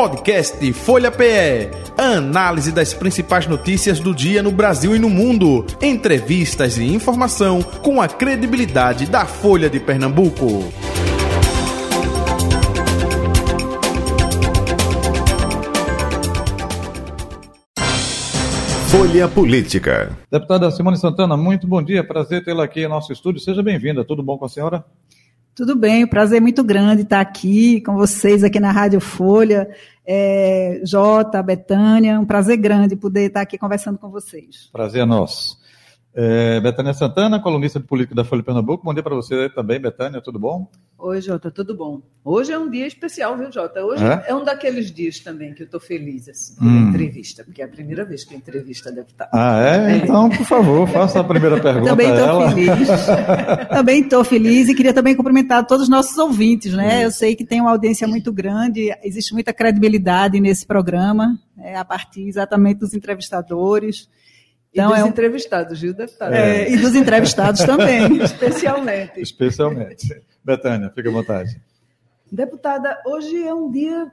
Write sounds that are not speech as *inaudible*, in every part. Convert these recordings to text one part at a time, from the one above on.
Podcast Folha PE. Análise das principais notícias do dia no Brasil e no mundo. Entrevistas e informação com a credibilidade da Folha de Pernambuco. Folha Política. Deputada Simone Santana, muito bom dia. Prazer tê-la aqui em nosso estúdio. Seja bem-vinda. Tudo bom com a senhora? Tudo bem, prazer é muito grande estar aqui com vocês aqui na Rádio Folha. É, Jota, Betânia, um prazer grande poder estar aqui conversando com vocês. Prazer é nosso. É, Betânia Santana, colunista de política da Folha Pernambuco. Bom dia para você também, Betânia, tudo bom? Oi, Jota, tudo bom? Hoje é um dia especial, viu, Jota? Hoje é, é um daqueles dias também que eu estou feliz, assim, hum. entrevista, porque é a primeira vez que a entrevista deve estar. Ah, é? é. Então, por favor, faça a primeira pergunta também estou feliz. *laughs* também estou feliz e queria também cumprimentar todos os nossos ouvintes, né? Eu sei que tem uma audiência muito grande, existe muita credibilidade nesse programa, é, a partir exatamente dos entrevistadores. Então, e dos é um... entrevistados, viu, deputado? É, e dos entrevistados também. *laughs* Especialmente. Especialmente. Betânia, fique à vontade. Deputada, hoje é um dia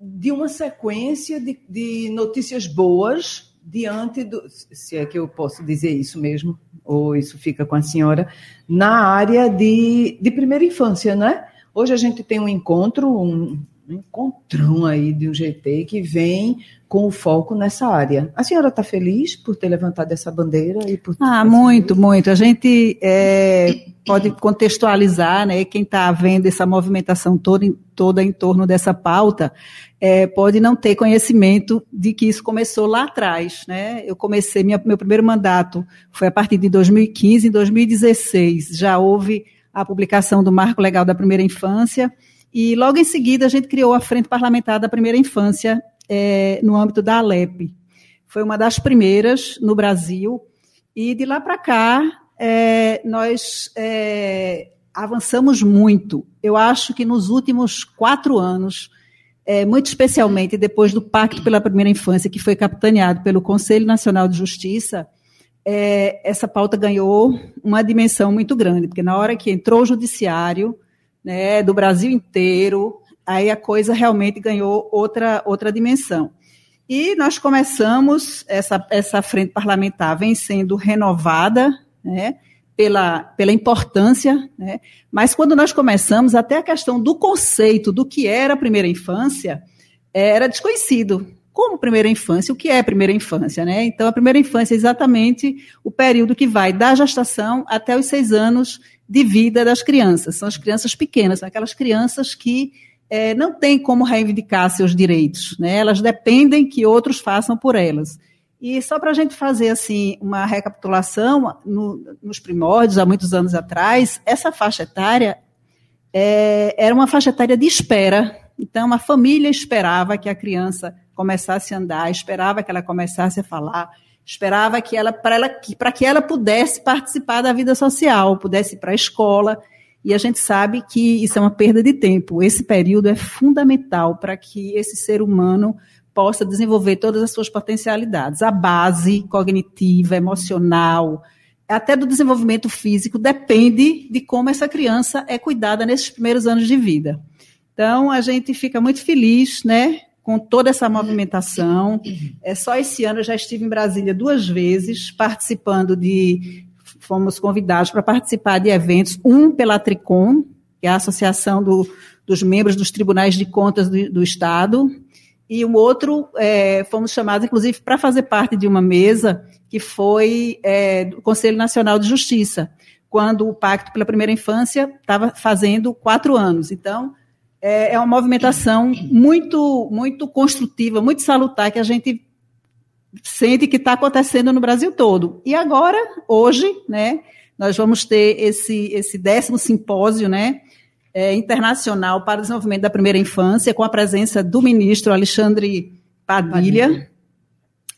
de uma sequência de, de notícias boas diante do, se é que eu posso dizer isso mesmo, ou isso fica com a senhora, na área de, de primeira infância, né? Hoje a gente tem um encontro, um, um encontrão aí de um GT que vem com o foco nessa área. A senhora está feliz por ter levantado essa bandeira e por Ah, muito, muito. A gente é, pode contextualizar, né? Quem está vendo essa movimentação toda, toda em torno dessa pauta é, pode não ter conhecimento de que isso começou lá atrás, né? Eu comecei minha, meu primeiro mandato foi a partir de 2015, em 2016 já houve a publicação do Marco Legal da Primeira Infância. E logo em seguida a gente criou a Frente Parlamentar da Primeira Infância, é, no âmbito da Alep. Foi uma das primeiras no Brasil. E de lá para cá, é, nós é, avançamos muito. Eu acho que nos últimos quatro anos, é, muito especialmente depois do Pacto pela Primeira Infância, que foi capitaneado pelo Conselho Nacional de Justiça, é, essa pauta ganhou uma dimensão muito grande, porque na hora que entrou o judiciário né, do Brasil inteiro, aí a coisa realmente ganhou outra, outra dimensão. E nós começamos, essa, essa frente parlamentar vem sendo renovada, né, pela, pela importância, né, mas quando nós começamos, até a questão do conceito do que era a primeira infância era desconhecido. Como primeira infância, o que é primeira infância, né? Então, a primeira infância é exatamente o período que vai da gestação até os seis anos de vida das crianças. São as crianças pequenas, são aquelas crianças que é, não têm como reivindicar seus direitos, né? Elas dependem que outros façam por elas. E só para a gente fazer assim uma recapitulação, no, nos primórdios, há muitos anos atrás, essa faixa etária é, era uma faixa etária de espera. Então, a família esperava que a criança começasse a andar, esperava que ela começasse a falar, esperava que ela para ela para que ela pudesse participar da vida social, pudesse ir para a escola. E a gente sabe que isso é uma perda de tempo. Esse período é fundamental para que esse ser humano possa desenvolver todas as suas potencialidades. A base cognitiva, emocional, até do desenvolvimento físico depende de como essa criança é cuidada nesses primeiros anos de vida. Então, a gente fica muito feliz, né, com toda essa movimentação. É só esse ano eu já estive em Brasília duas vezes, participando de. Fomos convidados para participar de eventos, um pela Tricom, que é a Associação do, dos Membros dos Tribunais de Contas do, do Estado, e um outro, é, fomos chamados, inclusive, para fazer parte de uma mesa que foi é, do Conselho Nacional de Justiça, quando o Pacto pela Primeira Infância estava fazendo quatro anos. Então, é, é uma movimentação muito, muito construtiva, muito salutar, que a gente sente que está acontecendo no Brasil todo. E agora, hoje, né, nós vamos ter esse, esse décimo simpósio, né, é, internacional para o desenvolvimento da primeira infância, com a presença do ministro Alexandre Padilha, Padilha.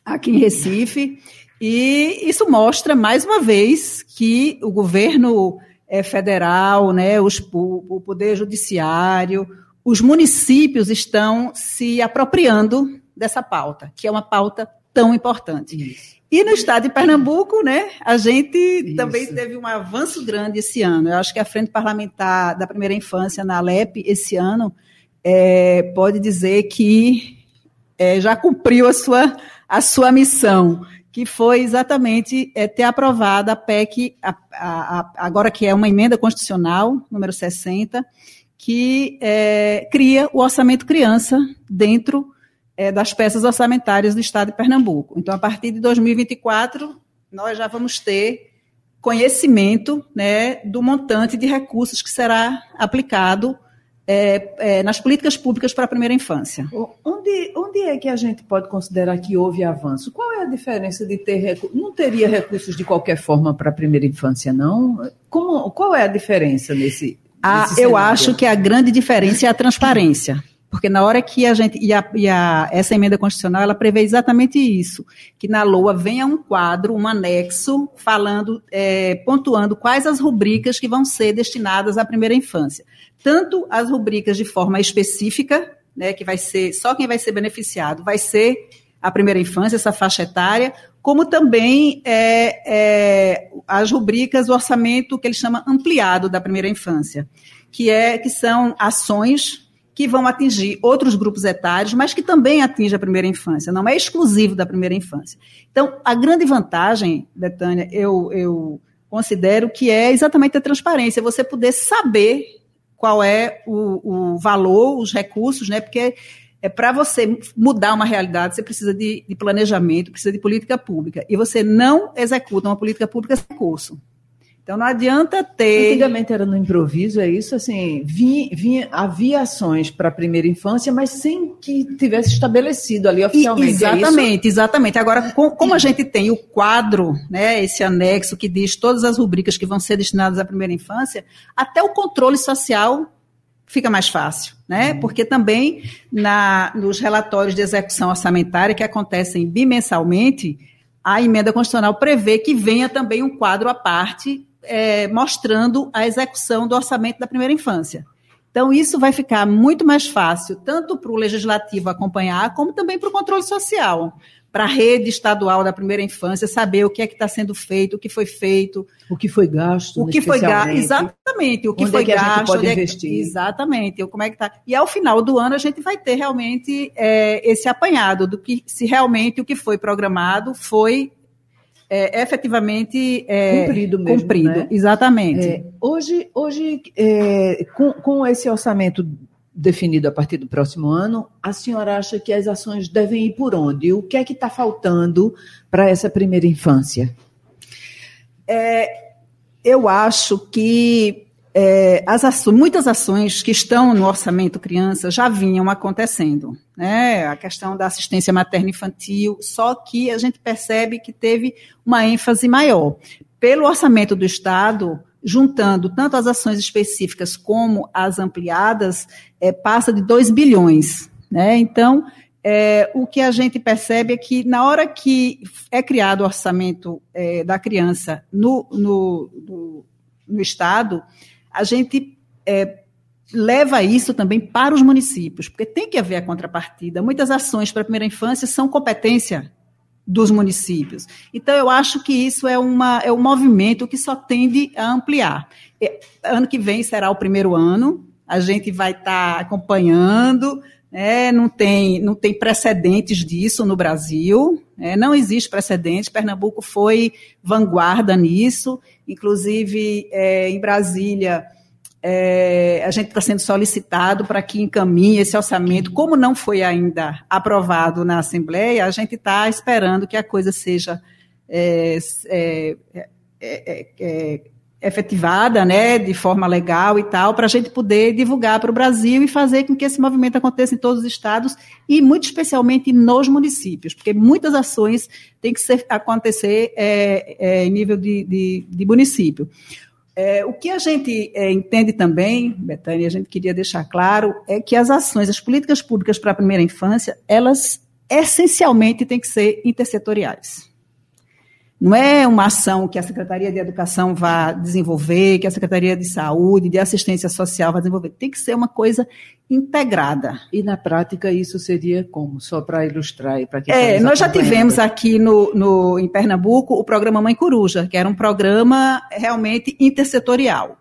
aqui em Recife. E isso mostra, mais uma vez, que o governo é, federal, né, os, o, o Poder Judiciário, os municípios estão se apropriando dessa pauta, que é uma pauta tão importante. Isso. E no estado de Pernambuco, né, a gente Isso. também teve um avanço grande esse ano. Eu acho que a Frente Parlamentar da Primeira Infância na Alep, esse ano, é, pode dizer que é, já cumpriu a sua, a sua missão, que foi exatamente é, ter aprovado a PEC, a, a, agora que é uma emenda constitucional, número 60, que é, cria o orçamento criança dentro é, das peças orçamentárias do Estado de Pernambuco. Então, a partir de 2024, nós já vamos ter conhecimento né, do montante de recursos que será aplicado é, é, nas políticas públicas para a primeira infância. Onde, onde é que a gente pode considerar que houve avanço? Qual é a diferença de ter recursos? Não teria recursos de qualquer forma para a primeira infância, não? Como, qual é a diferença nesse? Ah, eu acho que a grande diferença é a transparência. Porque na hora que a gente. E, a, e a, essa emenda constitucional, ela prevê exatamente isso: que na LOA venha um quadro, um anexo, falando, é, pontuando quais as rubricas que vão ser destinadas à primeira infância. Tanto as rubricas de forma específica, né, que vai ser só quem vai ser beneficiado vai ser a primeira infância, essa faixa etária, como também é, é, as rubricas, o orçamento que ele chama ampliado da primeira infância, que é que são ações que vão atingir outros grupos etários, mas que também atingem a primeira infância, não é exclusivo da primeira infância. Então, a grande vantagem, Betânia, eu, eu considero que é exatamente a transparência, você poder saber qual é o, o valor, os recursos, né? Porque é para você mudar uma realidade, você precisa de, de, planejamento, precisa de política pública. E você não executa uma política pública sem curso. Então não adianta ter. Antigamente era no improviso, é isso? Assim, vinha, vinha, havia ações para a primeira infância, mas sem que tivesse estabelecido ali oficialmente. E, exatamente, é exatamente. Agora, com, como a gente tem o quadro, né, esse anexo que diz todas as rubricas que vão ser destinadas à primeira infância, até o controle social fica mais fácil, né? Uhum. Porque também na, nos relatórios de execução orçamentária que acontecem bimensalmente, a emenda constitucional prevê que venha também um quadro à parte é, mostrando a execução do orçamento da primeira infância. Então, isso vai ficar muito mais fácil, tanto para o legislativo acompanhar, como também para o controle social, para a rede estadual da primeira infância saber o que é que está sendo feito, o que foi feito. O que foi gasto. O que foi gasto, exatamente. O que onde foi é que gasto. A gente pode é investir. exatamente. Como é que tá. E ao final do ano a gente vai ter realmente é, esse apanhado do que se realmente o que foi programado foi é, efetivamente é, cumprido mesmo. Cumprido, né? exatamente. É, hoje, hoje é, com, com esse orçamento definido a partir do próximo ano, a senhora acha que as ações devem ir por onde? O que é que está faltando para essa primeira infância? É, eu acho que é, as ações, muitas ações que estão no orçamento criança já vinham acontecendo. Né? A questão da assistência materna infantil, só que a gente percebe que teve uma ênfase maior. Pelo orçamento do Estado, juntando tanto as ações específicas como as ampliadas, é, passa de 2 bilhões. Né? Então, é, o que a gente percebe é que na hora que é criado o orçamento é, da criança no, no, no, no Estado, a gente é, leva isso também para os municípios, porque tem que haver a contrapartida. Muitas ações para a primeira infância são competência dos municípios. Então, eu acho que isso é, uma, é um movimento que só tende a ampliar. Ano que vem será o primeiro ano, a gente vai estar tá acompanhando, né, não, tem, não tem precedentes disso no Brasil, né, não existe precedente, Pernambuco foi vanguarda nisso, inclusive é, em Brasília é, a gente está sendo solicitado para que encaminhe esse orçamento. Como não foi ainda aprovado na Assembleia, a gente está esperando que a coisa seja é, é, é, é, é efetivada, né, de forma legal e tal, para a gente poder divulgar para o Brasil e fazer com que esse movimento aconteça em todos os estados e muito especialmente nos municípios, porque muitas ações têm que ser, acontecer em nível de, de, de município. É, o que a gente é, entende também, Betânia, a gente queria deixar claro, é que as ações, as políticas públicas para a primeira infância, elas essencialmente têm que ser intersetoriais. Não é uma ação que a Secretaria de Educação vá desenvolver, que a Secretaria de Saúde, de Assistência Social vai desenvolver. Tem que ser uma coisa integrada. E na prática isso seria como? Só para ilustrar e para que É, nós já tivemos aqui no, no, em Pernambuco o programa Mãe Coruja, que era um programa realmente intersetorial.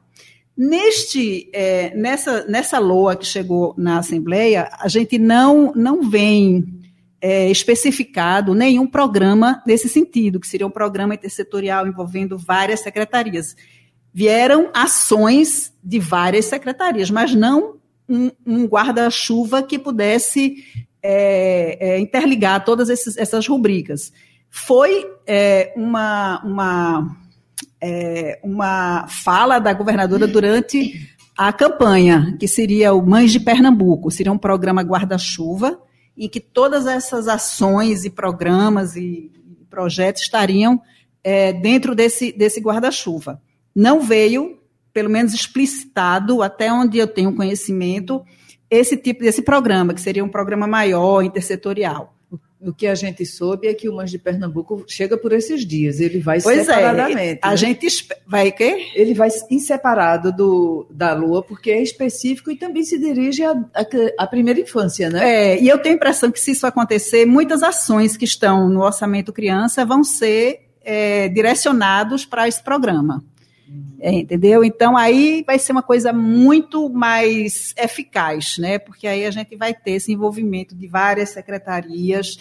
Neste, é, nessa, nessa LOA que chegou na Assembleia, a gente não, não vem é, especificado nenhum programa nesse sentido, que seria um programa intersetorial envolvendo várias secretarias. Vieram ações de várias secretarias, mas não um, um guarda-chuva que pudesse é, é, interligar todas esses, essas rubricas. Foi é, uma, uma é, uma fala da governadora durante a campanha, que seria o Mães de Pernambuco, seria um programa guarda-chuva, em que todas essas ações e programas e projetos estariam é, dentro desse, desse guarda-chuva. Não veio, pelo menos explicitado, até onde eu tenho conhecimento, esse tipo desse programa, que seria um programa maior, intersetorial o que a gente soube é que o Mães de Pernambuco chega por esses dias. Ele vai pois é, separadamente. É, a né? gente vai quê? Ele vai em separado do, da Lua, porque é específico e também se dirige à primeira infância, né? É, e eu tenho a impressão que se isso acontecer, muitas ações que estão no orçamento criança vão ser é, direcionados para esse programa. É, entendeu? Então aí vai ser uma coisa muito mais eficaz, né? Porque aí a gente vai ter esse envolvimento de várias secretarias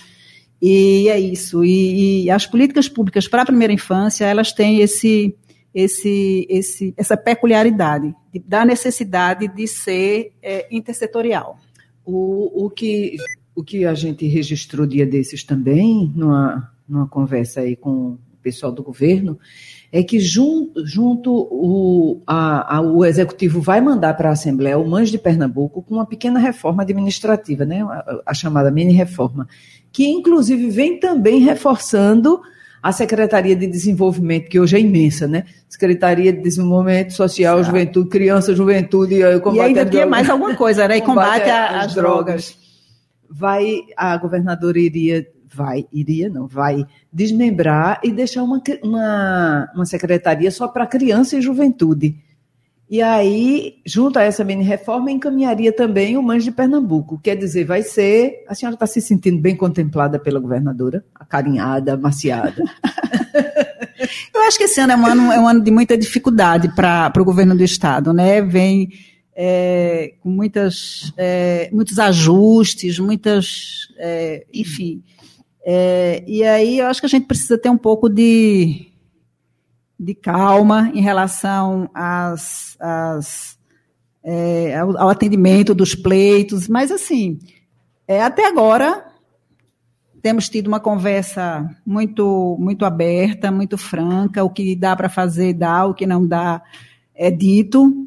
e é isso. E, e as políticas públicas para a primeira infância elas têm esse, esse, esse, essa peculiaridade de, da necessidade de ser é, intersetorial. O, o que o que a gente registrou dia desses também numa numa conversa aí com o pessoal do governo é que junto, junto o, a, a, o executivo vai mandar para a Assembleia o Mães de Pernambuco com uma pequena reforma administrativa, né, a, a chamada mini reforma, que inclusive vem também reforçando a Secretaria de Desenvolvimento, que hoje é imensa, né? Secretaria de Desenvolvimento Social, Juventude, Criança, Juventude e combate E ainda mais alguma coisa, né? E combate, combate às drogas. drogas. Vai, a governadora iria vai, iria não, vai desmembrar e deixar uma, uma, uma secretaria só para criança e juventude. E aí, junto a essa mini-reforma, encaminharia também o Mães de Pernambuco. Quer dizer, vai ser. A senhora está se sentindo bem contemplada pela governadora? Acarinhada, amaciada. *laughs* Eu acho que esse ano é um ano, é um ano de muita dificuldade para o governo do Estado, né? Vem é, com muitas, é, muitos ajustes, muitas. É, enfim. É, e aí eu acho que a gente precisa ter um pouco de, de calma em relação às, às, é, ao, ao, atendimento dos pleitos, mas assim, é, até agora temos tido uma conversa muito, muito aberta, muito franca, o que dá para fazer dá, o que não dá é dito.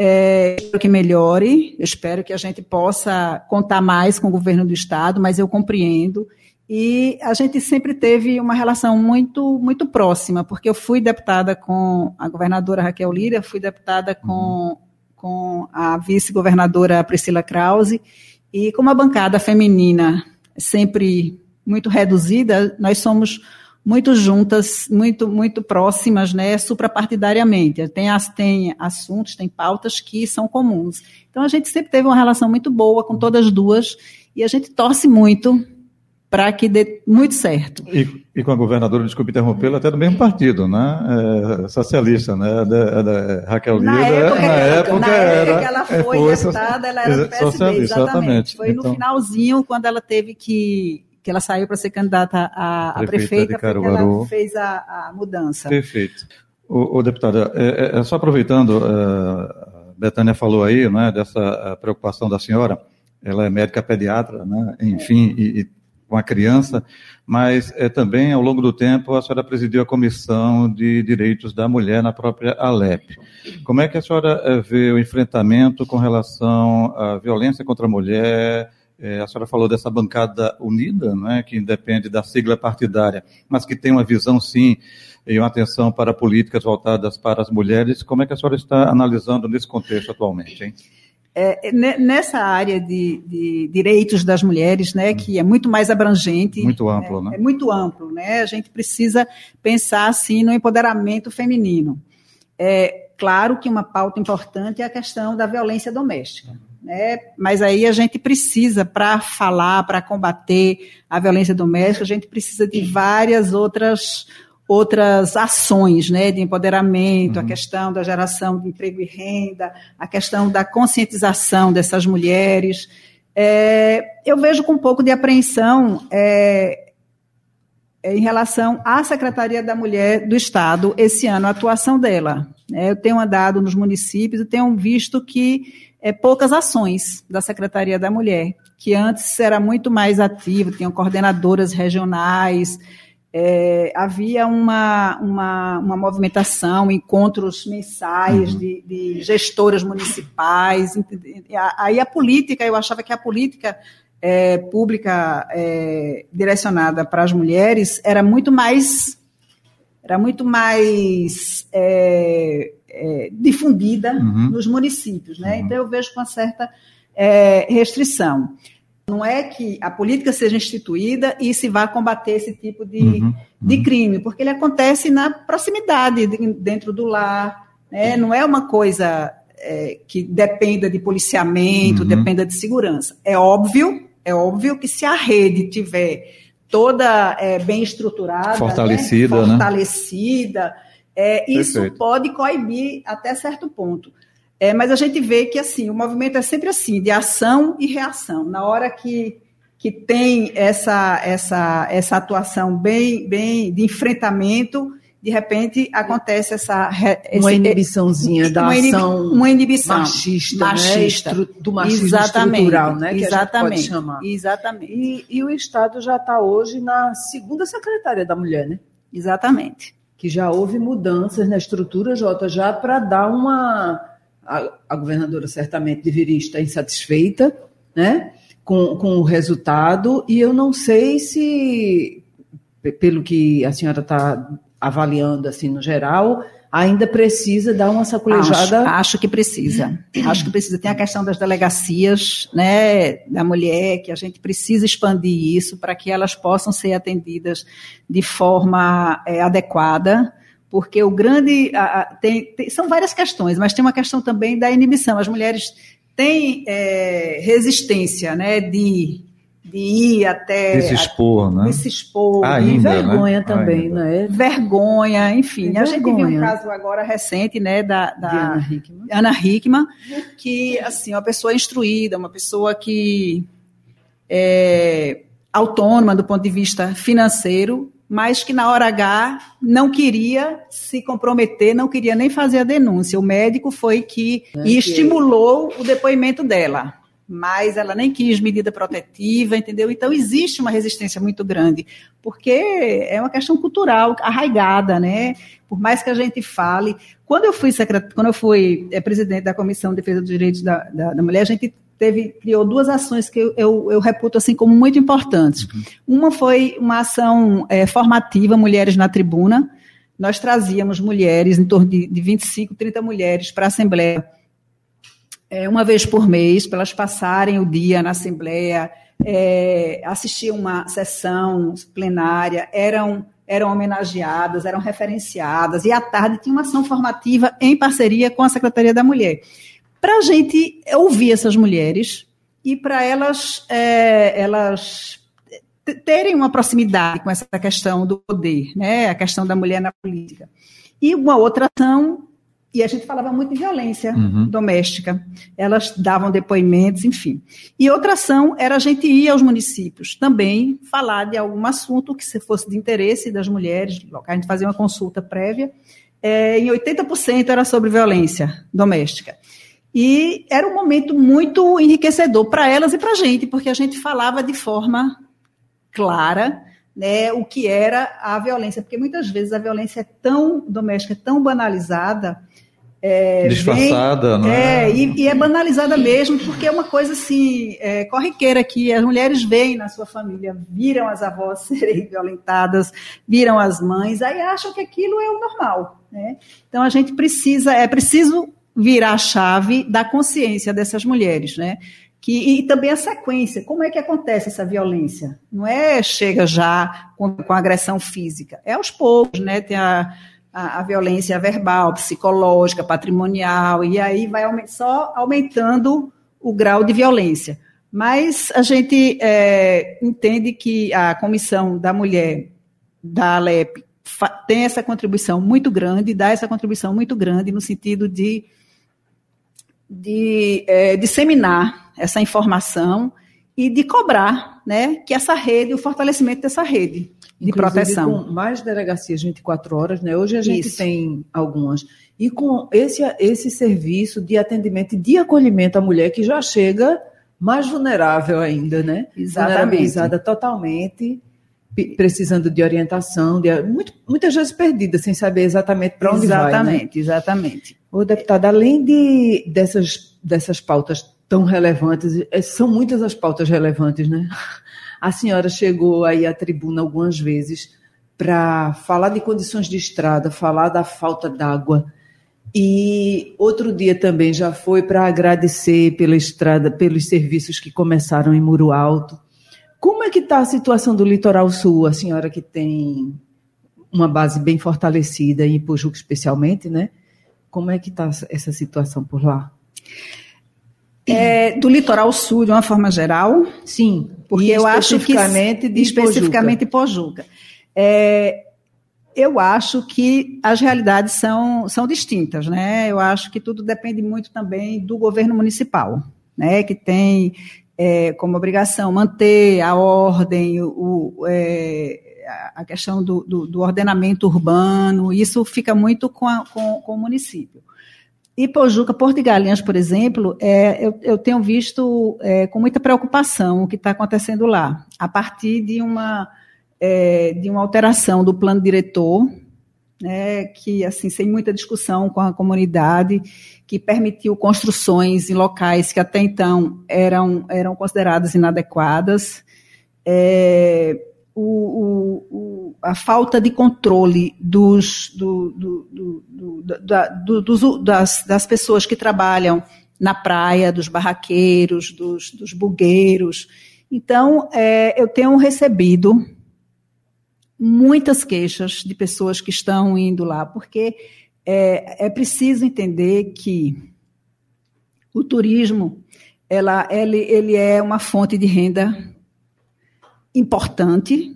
É, espero que melhore, espero que a gente possa contar mais com o governo do Estado, mas eu compreendo e a gente sempre teve uma relação muito, muito próxima, porque eu fui deputada com a governadora Raquel Lira, fui deputada com, uhum. com a vice-governadora Priscila Krause, e com uma bancada feminina sempre muito reduzida, nós somos muito juntas, muito, muito próximas, né, suprapartidariamente. Tem, as, tem assuntos, tem pautas que são comuns. Então, a gente sempre teve uma relação muito boa com todas duas, e a gente torce muito para que dê muito certo. E, e, com a governadora, desculpe interrompê-la, até do mesmo partido, né? É, socialista, né? Da, da Raquel Lira. Na época, na época, na era, época que ela foi, deputada, ela era do PSB, exatamente. exatamente. Foi então, no finalzinho, quando ela teve que que ela saiu para ser candidata a, a prefeita, prefeita ela fez a, a, mudança. Perfeito. O, o deputada, é, é, é, só aproveitando, a Betânia falou aí, né, dessa preocupação da senhora, ela é médica pediatra, né, enfim, e, e com a criança, mas é, também, ao longo do tempo, a senhora presidiu a Comissão de Direitos da Mulher na própria Alep. Como é que a senhora é, vê o enfrentamento com relação à violência contra a mulher? É, a senhora falou dessa bancada unida, né, que independe da sigla partidária, mas que tem uma visão, sim, e uma atenção para políticas voltadas para as mulheres. Como é que a senhora está analisando nesse contexto atualmente, hein? É, nessa área de, de, direitos das mulheres, né, que é muito mais abrangente. Muito amplo, né? né? É muito amplo, né? A gente precisa pensar, assim, no empoderamento feminino. É claro que uma pauta importante é a questão da violência doméstica. Né? Mas aí a gente precisa, para falar, para combater a violência doméstica, a gente precisa de várias outras outras ações né, de empoderamento, uhum. a questão da geração de emprego e renda, a questão da conscientização dessas mulheres. É, eu vejo com um pouco de apreensão é, é em relação à Secretaria da Mulher do Estado esse ano, a atuação dela. É, eu tenho andado nos municípios e tenho visto que é, poucas ações da Secretaria da Mulher, que antes era muito mais ativo, tinham coordenadoras regionais, é, havia uma, uma, uma, movimentação, encontros mensais uhum. de, de, gestoras municipais. Aí a política, eu achava que a política é, pública é, direcionada para as mulheres era muito mais era muito mais é, é, difundida uhum. nos municípios, né? Uhum. Então eu vejo com uma certa é, restrição. Não é que a política seja instituída e se vá combater esse tipo de, uhum, de uhum. crime, porque ele acontece na proximidade, dentro do lar. Né? Não é uma coisa é, que dependa de policiamento, uhum. dependa de segurança. É óbvio, é óbvio que se a rede tiver toda é, bem estruturada, né? fortalecida, né? fortalecida é, isso pode coibir até certo ponto. É, mas a gente vê que assim o movimento é sempre assim, de ação e reação. Na hora que, que tem essa, essa, essa atuação bem, bem de enfrentamento, de repente acontece essa uma inibiçãozinha *laughs* da uma ação uma inibição machista, né? machista. Né? do machismo exatamente, estrutural, né? Que exatamente, a gente pode chamar. Exatamente. E, e o Estado já está hoje na segunda secretária da mulher, né? Exatamente. Que já houve mudanças na estrutura, Jota, já para dar uma a, a governadora certamente deveria estar insatisfeita né, com, com o resultado, e eu não sei se, pelo que a senhora está avaliando assim no geral, ainda precisa dar uma sacolejada. Acho, acho, que precisa. *clears throat* Acho que precisa. Tem a questão das delegacias, né, da mulher, que a gente precisa expandir isso para que elas possam ser atendidas de forma é, adequada porque o grande. A, a, tem, tem, são várias questões, mas tem uma questão também da inibição. As mulheres têm é, resistência né, de, de ir até. De se expor, né? De se expor. Ainda, e vergonha né? também, Ainda. né? Vergonha, enfim. A gente viu um caso agora recente, né, da, da Ana Hickman. Ana Hickman, que, assim, uma pessoa instruída, uma pessoa que. É, autônoma do ponto de vista financeiro, mas que na hora H não queria se comprometer, não queria nem fazer a denúncia. O médico foi que é estimulou o depoimento dela, mas ela nem quis medida protetiva, entendeu? Então existe uma resistência muito grande, porque é uma questão cultural arraigada, né? Por mais que a gente fale, quando eu fui secret... quando eu fui é, presidente da Comissão de Defesa dos Direitos da, da, da Mulher, a gente teve, criou duas ações que eu, eu, eu, reputo assim como muito importantes. Uhum. Uma foi uma ação é, formativa, Mulheres na Tribuna. Nós trazíamos mulheres, em torno de, de 25, 30 mulheres para a Assembleia, é, uma vez por mês, para elas passarem o dia na Assembleia, é, assistir uma sessão plenária, eram eram homenageadas, eram referenciadas, e à tarde tinha uma ação formativa em parceria com a Secretaria da Mulher para a gente ouvir essas mulheres e para elas, é, elas terem uma proximidade com essa questão do poder, né? a questão da mulher na política. E uma outra ação, e a gente falava muito de violência uhum. doméstica, elas davam depoimentos, enfim. E outra ação era a gente ir aos municípios também falar de algum assunto que se fosse de interesse das mulheres, a gente fazia uma consulta prévia, é, em 80% era sobre violência doméstica. E era um momento muito enriquecedor para elas e para a gente, porque a gente falava de forma clara né, o que era a violência, porque muitas vezes a violência é tão doméstica, é tão banalizada. É, Disfarçada, vem, né? É, e, e, é banalizada mesmo, porque é uma coisa assim, é, corriqueira que as mulheres veem na sua família, viram as avós *laughs* serem violentadas, viram as mães, aí acham que aquilo é o normal. Né? Então a gente precisa, é preciso virar a chave da consciência dessas mulheres, né? Que, e também a sequência, como é que acontece essa violência? Não é chega já com, com agressão física, é aos poucos, né? Tem a, a, a, violência verbal, psicológica, patrimonial, e aí vai só aumentando o grau de violência. Mas a gente é, entende que a Comissão da Mulher da Alep tem essa contribuição muito grande, dá essa contribuição muito grande no sentido de, de é, disseminar essa informação e de cobrar né, que essa rede, o fortalecimento dessa rede de Inclusive, proteção. Com mais delegacias 24 horas, né? Hoje a gente Isso. tem algumas. E com esse, esse serviço de atendimento e de acolhimento à mulher que já chega mais vulnerável ainda, né? Exatamente. Vulnerabilizada totalmente, precisando de orientação, de, muito, muitas vezes perdida, sem saber exatamente para onde exatamente, vai. Exatamente, né? exatamente. Ô, deputada, além de, dessas, dessas pautas tão relevantes, é, são muitas as pautas relevantes, né? A senhora chegou aí à tribuna algumas vezes para falar de condições de estrada, falar da falta d'água. E outro dia também já foi para agradecer pela estrada, pelos serviços que começaram em Muro Alto. Como é que está a situação do litoral sul, a senhora que tem uma base bem fortalecida em Ipojuca especialmente, né? Como é que está essa situação por lá? É, do litoral sul, de uma forma geral? Sim. Porque eu acho que. De especificamente Pojuca. É, eu acho que as realidades são, são distintas, né? Eu acho que tudo depende muito também do governo municipal, né? Que tem é, como obrigação manter a ordem, o, é, a questão do, do, do, ordenamento urbano, isso fica muito com, a, com, com o município. E Pojuca, Porto de Galinhas, por exemplo, é, eu, eu, tenho visto é, com muita preocupação o que está acontecendo lá, a partir de uma, é, de uma alteração do plano diretor, né, que, assim, sem muita discussão com a comunidade, que permitiu construções em locais que até então eram, eram consideradas inadequadas. É, o, o, a falta de controle dos, do, do, do, da, dos, das, das pessoas que trabalham na praia, dos barraqueiros, dos, dos bugueiros. Então, é, eu tenho recebido muitas queixas de pessoas que estão indo lá, porque é, é preciso entender que o turismo ela, ele, ele é uma fonte de renda importante,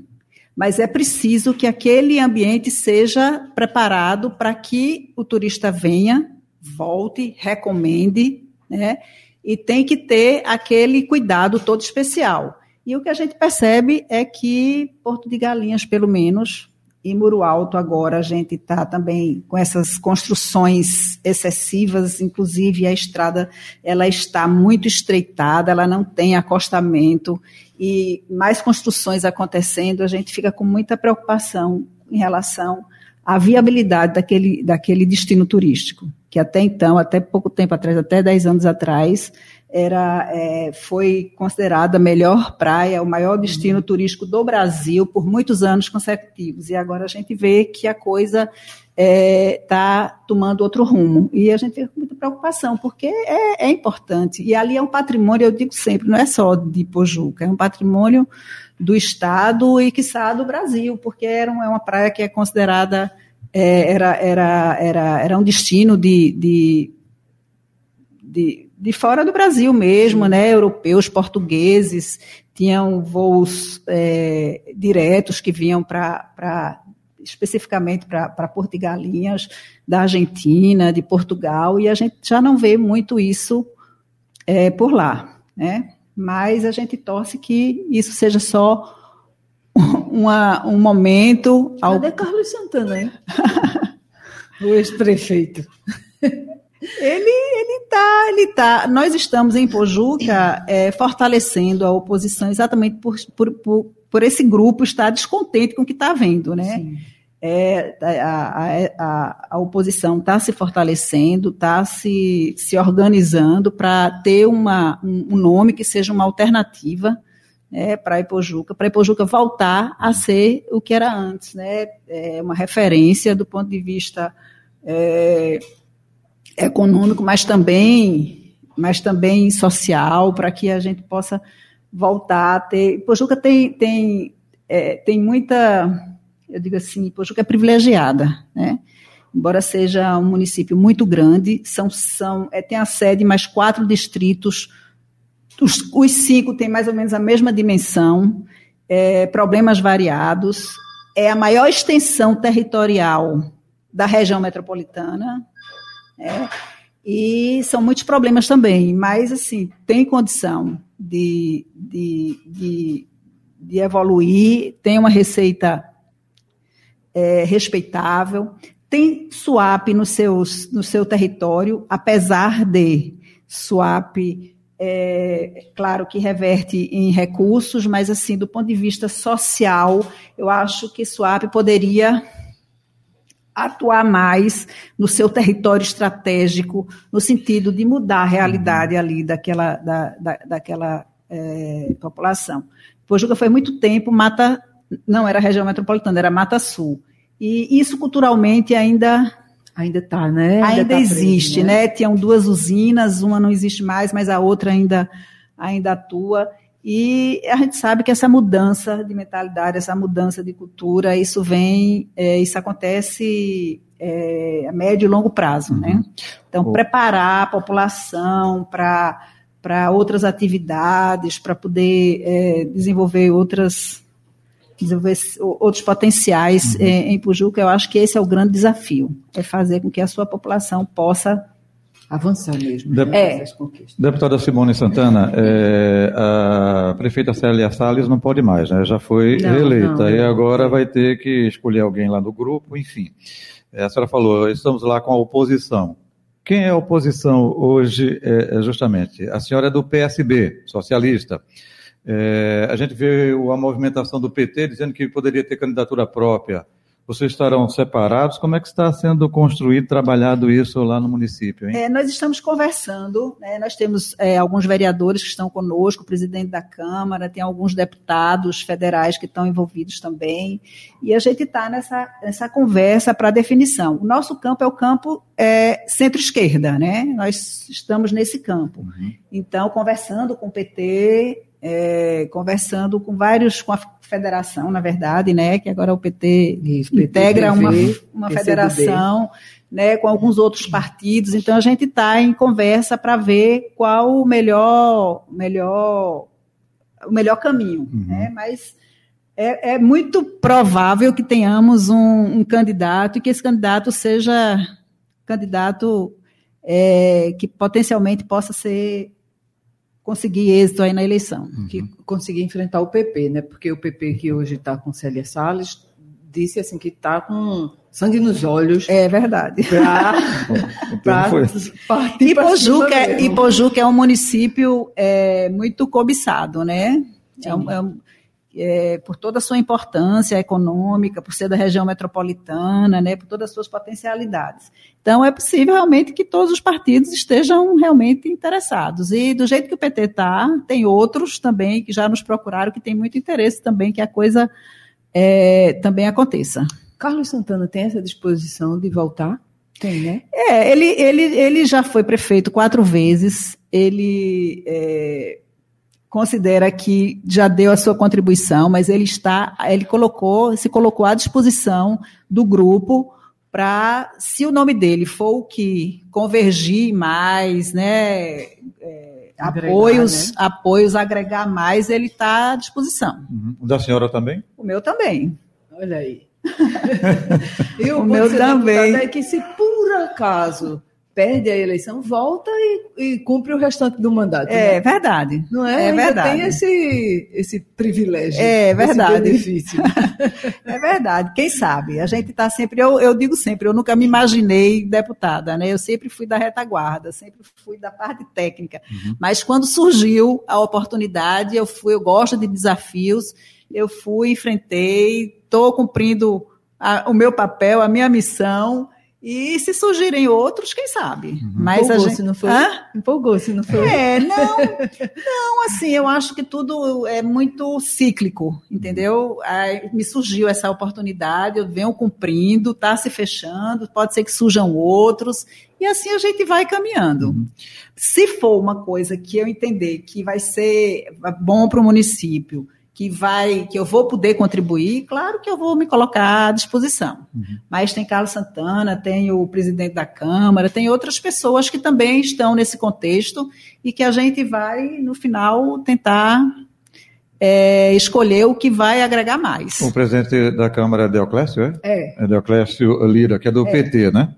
mas é preciso que aquele ambiente seja preparado para que o turista venha, volte, recomende, né? E tem que ter aquele cuidado todo especial. E o que a gente percebe é que Porto de Galinhas, pelo menos, e Muro Alto agora a gente está também com essas construções excessivas, inclusive a estrada ela está muito estreitada, ela não tem acostamento e mais construções acontecendo, a gente fica com muita preocupação em relação à viabilidade daquele, daquele destino turístico, que até então, até pouco tempo atrás, até 10 anos atrás, era, é, foi considerada a melhor praia, o maior destino uhum. turístico do Brasil por muitos anos consecutivos. E agora a gente vê que a coisa está é, tá tomando outro rumo. E a gente fica com muita preocupação, porque é, é, importante. E ali é um patrimônio, eu digo sempre, não é só de Pojuca, é um patrimônio do Estado e, quiçá, do Brasil, porque era uma, é uma praia que é considerada, é, era, era, era, era um destino de, de, de de fora do Brasil mesmo, né? Europeus, portugueses, tinham voos é, diretos que vinham para especificamente para Porto de Galinhas, da Argentina, de Portugal, e a gente já não vê muito isso é, por lá, né? Mas a gente torce que isso seja só *laughs* uma, um momento. Cadê ao... Carlos Santana, hein? *laughs* o ex-prefeito. *laughs* Ele ele tá, ele tá. Nós estamos em Pojuca é, fortalecendo a oposição exatamente por, por, por, por, esse grupo estar descontente com o que está vendo, né? É, a, a, a, oposição está se fortalecendo, está se, se organizando para ter uma, um, um, nome que seja uma alternativa né, para Ipojuca, para Ipojuca voltar a ser o que era antes, né? É uma referência do ponto de vista é, econômico, mas também, mas também social, para que a gente possa voltar a ter. Pojuca tem, tem, é, tem muita, eu digo assim, Pojuca é privilegiada, né? Embora seja um município muito grande, são, são, é, tem a sede mais quatro distritos, os, os cinco têm mais ou menos a mesma dimensão, é, problemas variados, é a maior extensão territorial da região metropolitana. É, e são muitos problemas também, mas assim, tem condição de, de, de, de evoluir, tem uma receita é, respeitável, tem swap no, seus, no seu território, apesar de swap, é, claro que reverte em recursos, mas assim, do ponto de vista social, eu acho que swap poderia atuar mais no seu território estratégico, no sentido de mudar a realidade ali daquela, da, da, daquela é, população. Pojuca foi muito tempo Mata, não era região metropolitana, era Mata Sul. E isso culturalmente ainda ainda está, né? Ainda, ainda tá existe, preso, né? né? Tinham duas usinas, uma não existe mais, mas a outra ainda ainda atua. E a gente sabe que essa mudança de mentalidade, essa mudança de cultura, isso vem, é, isso acontece é, a médio e longo prazo, né? uhum. Então, oh. preparar a população para para outras atividades, para poder é, desenvolver outras desenvolver outros potenciais uhum. em Pujuca, eu acho que esse é o grande desafio, é fazer com que a sua população possa avançar mesmo. De... É. Deputada Simone Santana, é, a prefeita Célia Salles não pode mais, né? Já foi não, reeleita não, e agora vai ter que escolher alguém lá no grupo, enfim. É, a senhora falou, estamos lá com a oposição. Quem é a oposição hoje, é, é justamente? A senhora é do PSB, socialista. É, a gente vê a movimentação do PT dizendo que poderia ter candidatura própria vocês estarão separados? Como é que está sendo construído, trabalhado isso lá no município? É, nós estamos conversando, né? nós temos é, alguns vereadores que estão conosco, o presidente da Câmara, tem alguns deputados federais que estão envolvidos também, e a gente está nessa, nessa conversa para definição. O nosso campo é o campo é, centro-esquerda, né? nós estamos nesse campo. Uhum. Então, conversando com o PT, é, conversando com vários, com a federação, na verdade, né, que agora o PT Isso, integra PT, uma, uma federação, né, com alguns outros partidos. Então a gente está em conversa para ver qual o melhor, melhor, o melhor caminho, uhum. né? Mas é, é, muito provável que tenhamos um, um, candidato e que esse candidato seja candidato é, que potencialmente possa ser conseguir êxito aí na eleição. Uhum. Que conseguir enfrentar o PP, né? Porque o PP que hoje está com Célia Salles disse assim que está com sangue nos olhos. É verdade. Para *laughs* partir Ipojuca, Ipojuca é um município é, muito cobiçado, né? É um, é um, é, por toda a sua importância econômica, por ser da região metropolitana, né, por todas as suas potencialidades. Então, é possível realmente que todos os partidos estejam realmente interessados. E do jeito que o PT está, tem outros também que já nos procuraram, que têm muito interesse também que a coisa é, também aconteça. Carlos Santana tem essa disposição de voltar? Tem, né? É, ele, ele, ele já foi prefeito quatro vezes, ele é, considera que já deu a sua contribuição, mas ele está, ele colocou, se colocou à disposição do grupo para, se o nome dele for o que convergir mais, né, é, agregar, apoios, né? apoios agregar mais, ele está à disposição. Uhum. O da senhora também? O meu também. Olha aí. *laughs* e o, o meu também. É que se por acaso perde a eleição, volta e, e, cumpre o restante do mandato. É né? verdade. Não é? É verdade. Tem esse, esse privilégio. É verdade. *laughs* é verdade. Quem sabe? A gente está sempre. Eu, eu digo sempre, eu nunca me imaginei deputada, né? Eu sempre fui da retaguarda, sempre fui da parte técnica. Uhum. Mas quando surgiu a oportunidade, eu fui. Eu gosto de desafios. Eu fui, enfrentei, estou cumprindo a, o meu papel, a minha missão e se surgirem outros, quem sabe? Uhum. Mas Empolgou, a gente... se não foi. Hã? Empolgou, se não foi. É, não, *laughs* não, assim, eu acho que tudo é muito cíclico, entendeu? Aí, me surgiu essa oportunidade, eu venho cumprindo, está se fechando, pode ser que surjam outros, e assim a gente vai caminhando. Uhum. Se for uma coisa que eu entender que vai ser bom para o município, que vai, que eu vou poder contribuir, claro que eu vou me colocar à disposição. Uhum. Mas tem Carlos Santana, tem o presidente da Câmara, tem outras pessoas que também estão nesse contexto e que a gente vai, no final, tentar é, escolher o que vai agregar mais. O presidente da Câmara é Deoclésio, é? É. É Deoclésio Lira, que é do PT, né?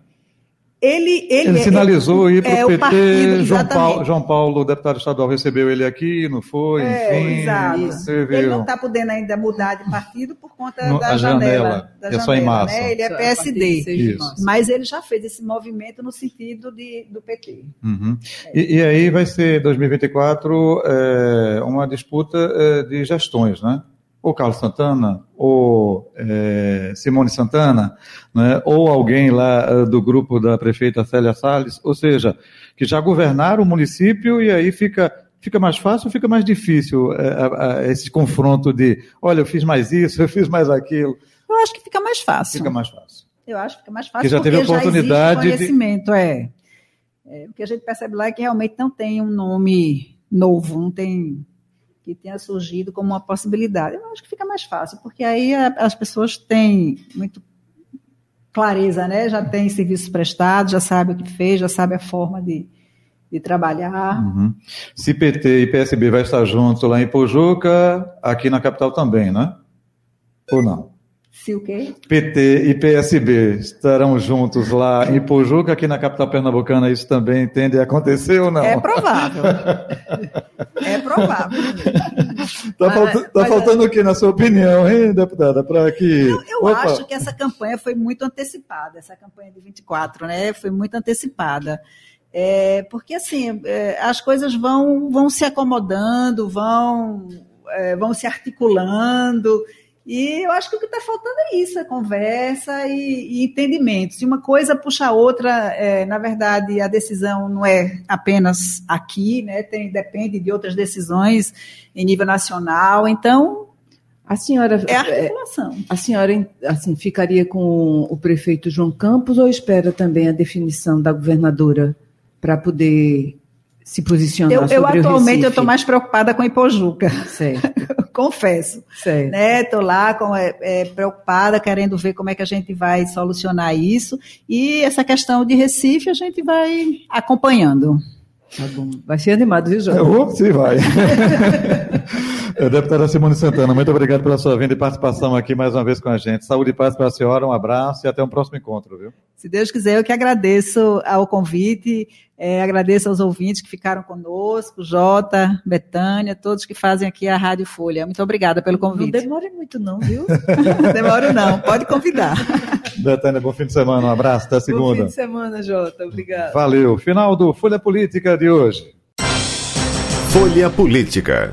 Ele, ele, Ele sinalizou ir é, para o o PT. partido, João. Paulo, João Paulo, o deputado estadual, recebeu ele aqui, não foi? É, Enfim, exato. teve Ele não está podendo ainda mudar de partido por conta No- da a janela. janela, da que é só em janela, março. Né? Ele é Só PSD. Mas ele já fez esse movimento no sentido de, do PT. Uhum. E, e aí vai ser 2024 é, uma disputa é, de gestões, né? Ou Carlos Santana, ou é, Simone Santana, né? ou alguém lá é, do grupo da prefeita Célia Salles, ou seja, que já governaram o município e aí fica, fica mais fácil ou fica mais difícil é, esse confronto de, olha, eu fiz mais isso, eu fiz mais aquilo, Eu acho que fica mais fácil. fica mais fácil. Eu acho que fica mais fácil Que já porque teve oportunidade de- já existe conhecimento, é. É, O que a gente percebe lá é que realmente não tem um nome novo, não tem que tenha surgido como uma possibilidade. Eu acho que fica mais fácil, porque aí as pessoas têm muito clareza, né? Já tem serviços prestados, já sabe o que fez, já sabe a forma de, de trabalhar. Uhum. Se PT e PSB vai estar juntos lá em Pojuca, aqui na capital também, né? Ou não? Se o quê? PT e PSB estarão juntos lá em Pojuca, aqui na capital pernambucana, isso também tende a acontecer ou não? É provável. é provável. Tá, Mas- falta- tá mas- faltando o que, na sua opinião, hein, deputada? Para que. Eu Opa, acho que essa campanha foi muito antecipada, essa campanha de 24, né? Foi muito antecipada. É, porque, assim, é, as coisas vão, vão se acomodando, vão, é, vão se articulando. E eu acho que o que está faltando é isso, é conversa e, e entendimento. Se uma coisa puxa a outra, é, na verdade, a decisão não é apenas aqui, né? Tem, depende de outras decisões em nível nacional. Então, A senhora, é é, articulação. a senhora assim, ficaria com o prefeito João Campos ou espera também a definição da governadora para poder se posicionar Eu, eu sobre o atualmente eu estou mais preocupada com Ipojuca, Certo, *laughs* confesso. certo. Né? Estou lá com, é, é, preocupada, querendo ver como é que a gente vai solucionar isso. E essa questão de Recife a gente vai acompanhando. Tá bom. Vai ser animado, viu, Jota? Oh, sim, vai. *laughs* É, Deputada Simone Santana, muito obrigado pela sua vinda e participação aqui mais uma vez com a gente. Saúde e paz para a senhora, um abraço e até um próximo encontro, viu? Se Deus quiser, eu que agradeço ao convite, é, agradeço aos ouvintes que ficaram conosco, Jota, Betânia, todos que fazem aqui a Rádio Folha. Muito obrigada pelo Não convite. demore muito não, viu? *laughs* Demoro não, pode convidar. Betânia, bom fim de semana, um abraço, até Bom fim segunda. de semana, Jota. Obrigada. Valeu. Final do Folha Política de hoje. Folha Política.